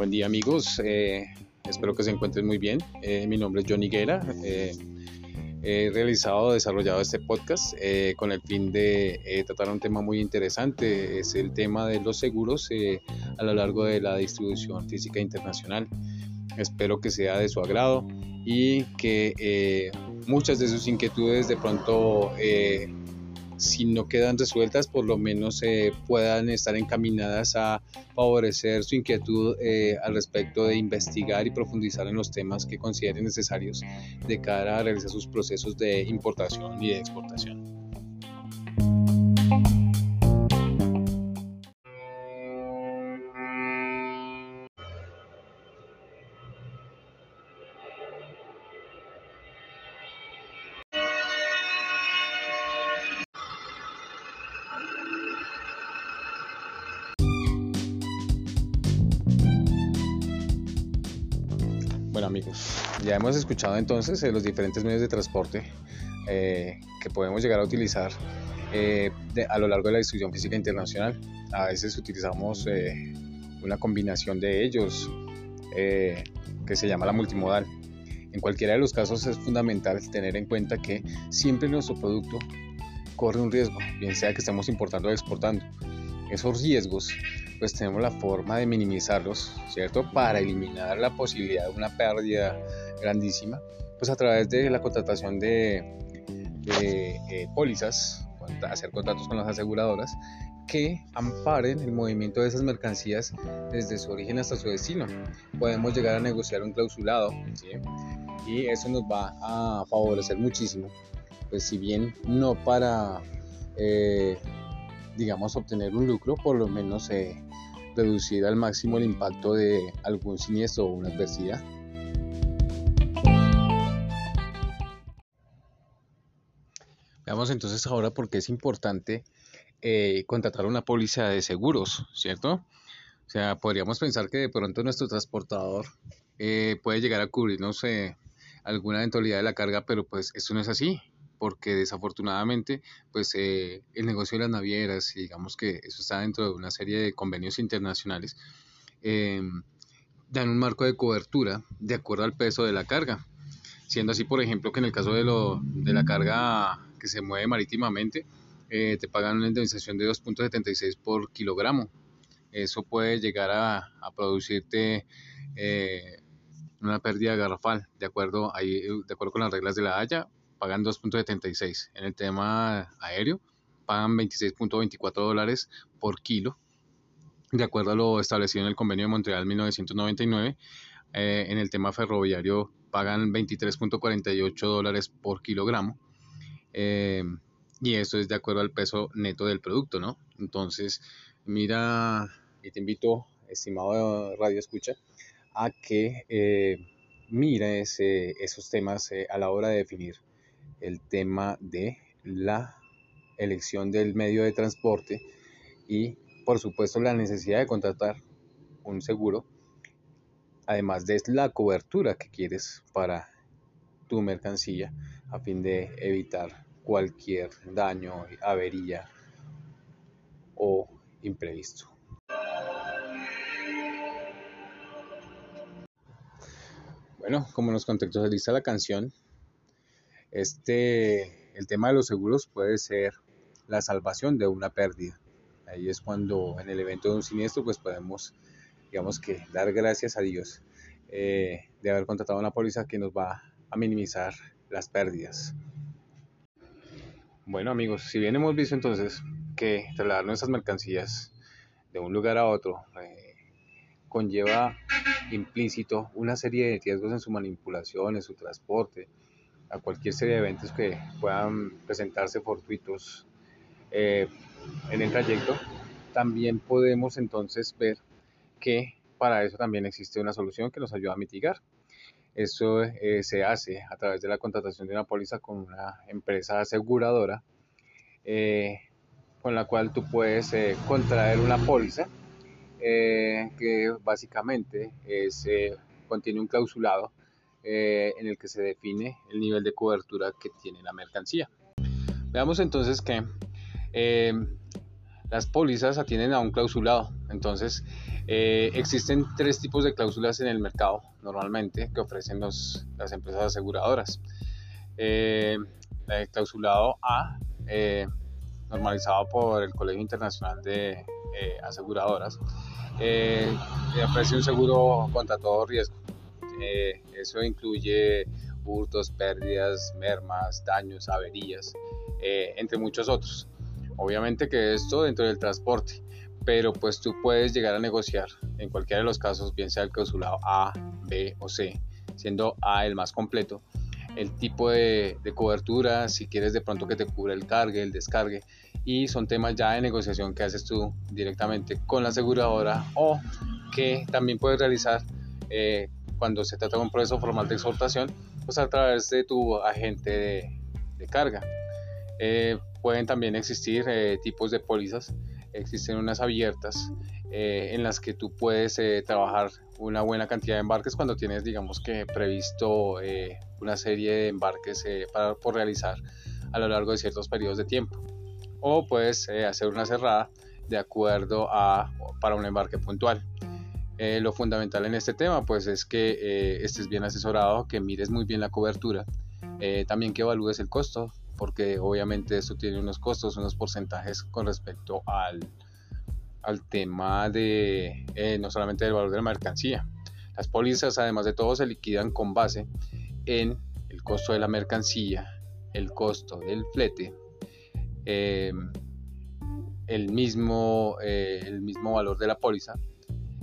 Buen día amigos, eh, espero que se encuentren muy bien. Eh, mi nombre es Johnny Guerra. Eh, he realizado, desarrollado este podcast con el fin de tratar un tema muy interesante. Es el tema de los seguros a lo largo de la distribución física internacional. Espero que sea de su agrado y que muchas de sus inquietudes de pronto si no quedan resueltas, por lo menos eh, puedan estar encaminadas a favorecer su inquietud eh, al respecto de investigar y profundizar en los temas que consideren necesarios de cara a realizar sus procesos de importación y de exportación. Bueno amigos, ya hemos escuchado entonces eh, los diferentes medios de transporte eh, que podemos llegar a utilizar eh, a lo largo de la distribución física internacional. A veces utilizamos una combinación de ellos que se llama la multimodal. En cualquiera de los casos es fundamental tener en cuenta que siempre nuestro producto corre un riesgo, bien sea que estemos importando o exportando. Esos riesgos pues tenemos la forma de minimizarlos, ¿cierto? Para eliminar la posibilidad de una pérdida grandísima, pues a través de la contratación de, eh, pólizas, hacer contratos con las aseguradoras que amparen el movimiento de esas mercancías desde su origen hasta su destino. Podemos llegar a negociar un clausulado y eso nos va a favorecer muchísimo. Pues si bien no para, eh, digamos, obtener un lucro, por lo menos eh, reducir al máximo el impacto de algún siniestro o una adversidad. Veamos entonces ahora por qué es importante eh, contratar una póliza de seguros, ¿cierto? O sea, podríamos pensar que de pronto nuestro transportador eh, puede llegar a cubrirnos eh, alguna eventualidad de la carga, pero pues eso no es así porque desafortunadamente pues eh, el negocio de las navieras y digamos que eso está dentro de una serie de convenios internacionales em, dan un marco de cobertura de acuerdo al peso de la carga. Siendo así por ejemplo que en el caso de, lo, de la carga que se mueve marítimamente eh, te pagan una indemnización de 2.76 por kilogramo. Eso puede llegar a, a producirte eh, una pérdida garrafal de acuerdo ahí, de acuerdo con las reglas de la Haya pagan 2.76. En el tema aéreo, pagan 26.24 dólares por kilo, de acuerdo a lo establecido en el convenio de Montreal 1999. Eh, en el tema ferroviario, pagan 23.48 dólares por kilogramo. Eh, y esto es de acuerdo al peso neto del producto, ¿no? Entonces, mira, y te invito, estimado radio escucha, a que eh, mires esos temas a la hora de definir el tema de la elección del medio de transporte y por supuesto la necesidad de contratar un seguro, además de la cobertura que quieres para tu mercancía a fin de evitar cualquier daño, avería o imprevisto. Bueno, como nos contextualiza la canción, este, el tema de los seguros puede ser la salvación de una pérdida. Ahí es cuando en el evento de un siniestro pues podemos, digamos que, dar gracias a Dios eh, de haber contratado una póliza que nos va a minimizar las pérdidas. Bueno amigos, si bien hemos visto entonces que trasladar nuestras mercancías de un lugar a otro eh, conlleva implícito una serie de riesgos en su manipulación, en su transporte, a cualquier serie de eventos que puedan presentarse fortuitos eh, en el trayecto, también podemos entonces ver que para eso también existe una solución que nos ayuda a mitigar. Eso eh, se hace a través de la contratación de una póliza con una empresa aseguradora eh, con la cual tú puedes contraer una póliza que básicamente contiene un clausulado eh, en el que se define el nivel de cobertura que tiene la mercancía. Veamos entonces que eh, las pólizas atienden a un clausulado. Entonces, Eh, existen tres tipos de cláusulas en el mercado normalmente que ofrecen las empresas aseguradoras. Eh, el clausulado A, normalizado por el Colegio Internacional de Aseguradoras, ofrece un seguro contra todo riesgo. Eso incluye hurtos, pérdidas, mermas, daños, averías, entre muchos otros. Obviamente que esto dentro del transporte pero pues tú puedes llegar a negociar en cualquiera de los casos, bien sea el clausulado A, B o C, siendo A el más completo, el tipo de, cobertura, si quieres de pronto que te cubra el cargue, el descargue, y son temas ya de negociación que haces tú directamente con la aseguradora o que también puedes realizar eh, cuando se trata de un proceso formal de exportación, pues a través de tu agente de, carga. Eh, pueden también existir eh, tipos de pólizas existen unas abiertas eh, en las que tú puedes eh, trabajar una buena cantidad de embarques cuando tienes, digamos que previsto eh, una serie de embarques para, por realizar a lo largo de ciertos periodos de tiempo. O puedes hacer una cerrada de acuerdo a para un embarque puntual. Lo fundamental en este tema pues es que estés bien asesorado, que mires muy bien la cobertura, también que evalúes el costo porque obviamente esto tiene unos costos, unos porcentajes con respecto al, al tema de eh, no solamente del valor de la mercancía. Las pólizas además de todo se liquidan con base en el costo de la mercancía, el costo del flete, el, mismo, eh, el mismo valor de la póliza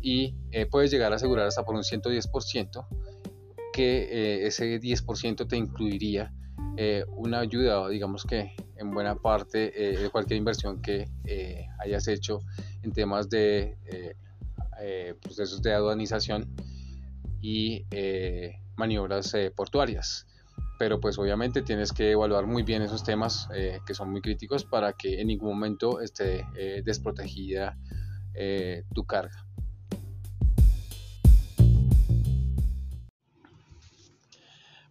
y eh, puedes llegar a asegurar hasta por un 110% que ese 10% te incluiría eh, una ayuda, digamos que en buena parte eh, de cualquier inversión que eh, hayas hecho en temas de procesos de aduanización y maniobras portuarias. Pero pues obviamente tienes que evaluar muy bien esos temas que son muy críticos para que en ningún momento esté desprotegida tu carga.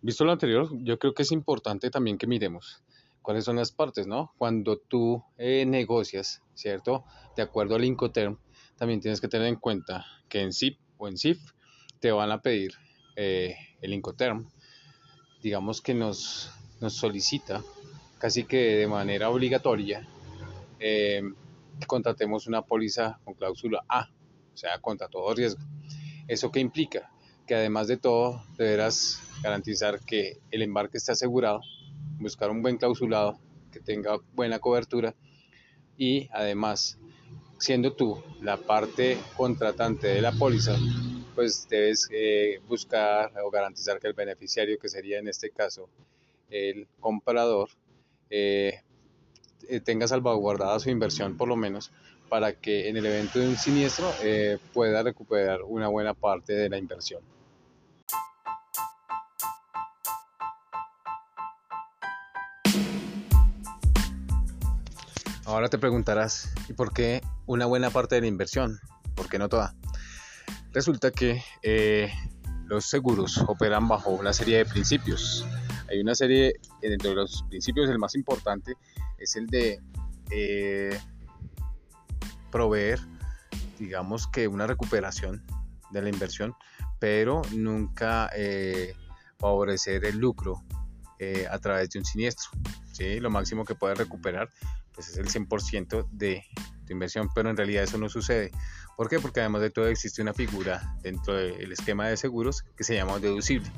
Visto lo anterior, yo creo que es importante también que miremos cuáles son las partes, ¿no? Cuando tú eh, negocias, ¿cierto? De acuerdo al Incoterm, también tienes que tener en cuenta que en SIP o en SIF te van a pedir eh, el Incoterm, digamos que nos, nos solicita casi que de manera obligatoria eh, que contratemos una póliza con cláusula A, o sea, contra todo riesgo. ¿Eso qué implica? Que además de todo deberás garantizar que el embarque esté asegurado, buscar un buen clausulado que tenga buena cobertura y además, siendo tú la parte contratante de la póliza, pues debes eh, buscar o garantizar que el beneficiario, que sería en este caso el comprador, eh, eh, tenga salvaguardada su inversión por lo menos para que en el evento de un siniestro pueda recuperar una buena parte de la inversión. Ahora te preguntarás, ¿y por qué una buena parte de la inversión? ¿Por qué no toda? Resulta que eh, los seguros operan bajo una serie de principios. Hay una serie, eh, dentro de los principios, el más importante es el de eh, proveer, digamos que una recuperación de la inversión, pero nunca favorecer el lucro a través de un siniestro. ¿sí? Lo máximo que puede recuperar pues, es el 100% de tu inversión, pero en realidad eso no sucede. ¿Por qué? Porque además de todo existe una figura dentro del esquema de seguros que se llama deducible.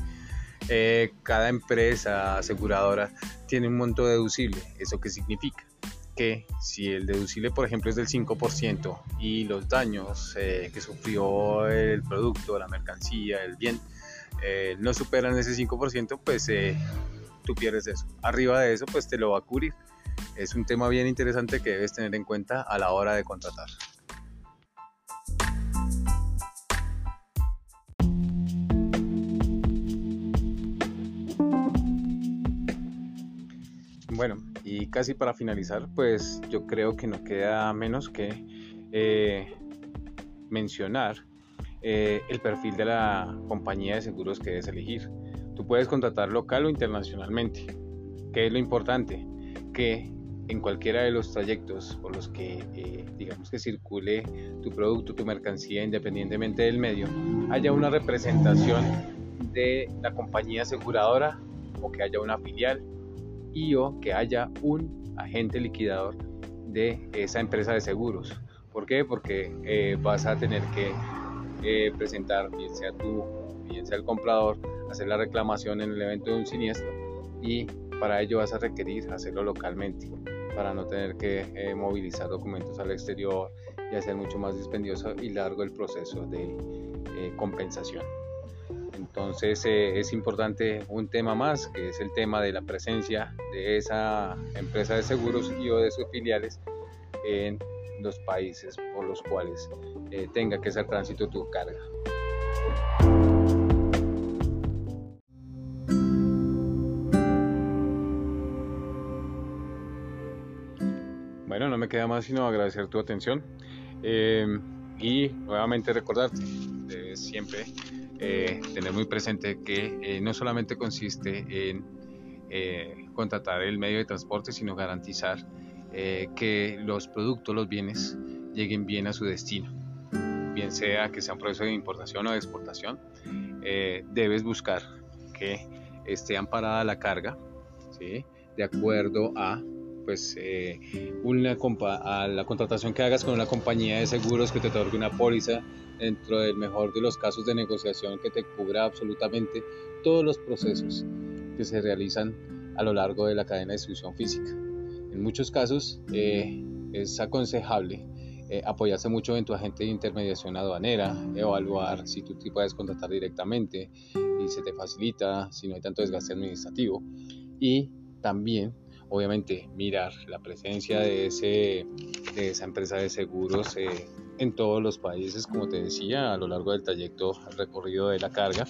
Eh, cada empresa aseguradora tiene un monto deducible. ¿Eso qué significa? Que si el deducible, por ejemplo, es del 5% y los daños eh, que sufrió el producto, la mercancía, el bien, eh, no superan ese 5%, pues tú pierdes eso. Arriba de eso, pues te lo va a cubrir es un tema bien interesante que debes tener en cuenta a la hora de contratar. Bueno, y casi para finalizar, pues yo creo que no queda menos que eh, mencionar eh, el perfil de la compañía de seguros que debes elegir. Tú puedes contratar local o internacionalmente. ¿Qué es lo importante? Que en cualquiera de los trayectos por los que eh, digamos que circule tu producto, tu mercancía, independientemente del medio, haya una representación de la compañía aseguradora o que haya una filial y o que haya un agente liquidador de esa empresa de seguros. ¿Por qué? Porque eh, vas a tener que eh, presentar, bien sea tú, bien sea el comprador, hacer la reclamación en el evento de un siniestro y para ello vas a requerir hacerlo localmente para no tener que eh, movilizar documentos al exterior y hacer mucho más dispendioso y largo el proceso de compensación. Entonces es importante un tema más, que es el tema de la presencia de esa empresa de seguros y o de sus filiales en los países por los cuales eh, tenga que ser tránsito tu carga. Queda más sino agradecer tu atención eh, y nuevamente recordarte, debes siempre eh, tener muy presente que no solamente consiste en contratar el medio de transporte, sino garantizar eh, que los productos, los bienes, lleguen bien a su destino. Bien sea que sea un proceso de importación o de exportación, eh, debes buscar que esté amparada la carga, ¿sí? de acuerdo a pues eh, una a la contratación que hagas con una compañía de seguros que te otorgue una póliza dentro del mejor de los casos de negociación que te cubra absolutamente todos los procesos que se realizan a lo largo de la cadena de distribución física. En muchos casos eh, es aconsejable eh, apoyarse mucho en tu agente de intermediación aduanera, evaluar si tú te puedes contratar directamente y se te facilita, si no hay tanto desgaste administrativo. Y también, obviamente, mirar la presencia de, ese, de esa empresa de seguros eh, en todos los países, como te decía, a lo largo del trayecto recorrido de la carga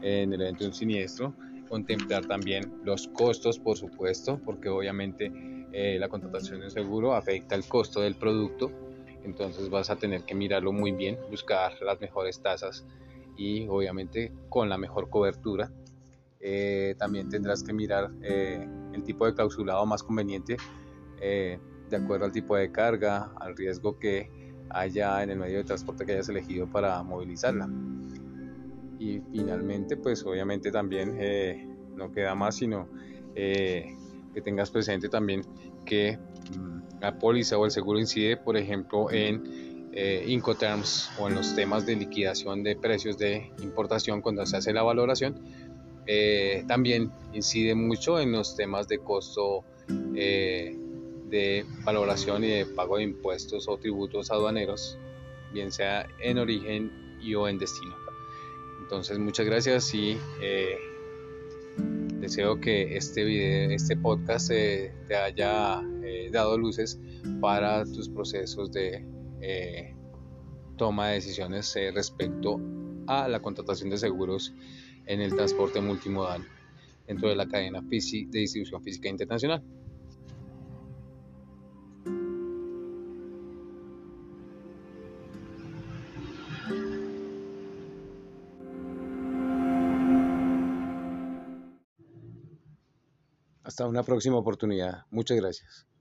en el evento de un siniestro. Contemplar también los costos, por supuesto, porque obviamente eh, la contratación de seguro afecta el costo del producto, entonces vas a tener que mirarlo muy bien, buscar las mejores tasas y obviamente con la mejor cobertura. Eh, también tendrás que mirar eh, el tipo de clausulado más conveniente de acuerdo al tipo de carga, al riesgo que haya en el medio de transporte que hayas elegido para movilizarla. Y finalmente, pues obviamente también no queda más sino que tengas presente también que mm, la póliza o el seguro incide, por ejemplo, en eh, Incoterms o en los temas de liquidación de precios de importación cuando se hace la valoración. Eh, también incide mucho en los temas de costo eh, de valoración y de pago de impuestos o tributos aduaneros, bien sea en origen y o en destino. Entonces, muchas gracias y Deseo que este video, este podcast eh, te haya eh, dado luces para tus procesos de eh, toma de decisiones respecto a la contratación de seguros en el transporte multimodal dentro de la cadena de distribución física internacional. Hasta una próxima oportunidad. Muchas gracias.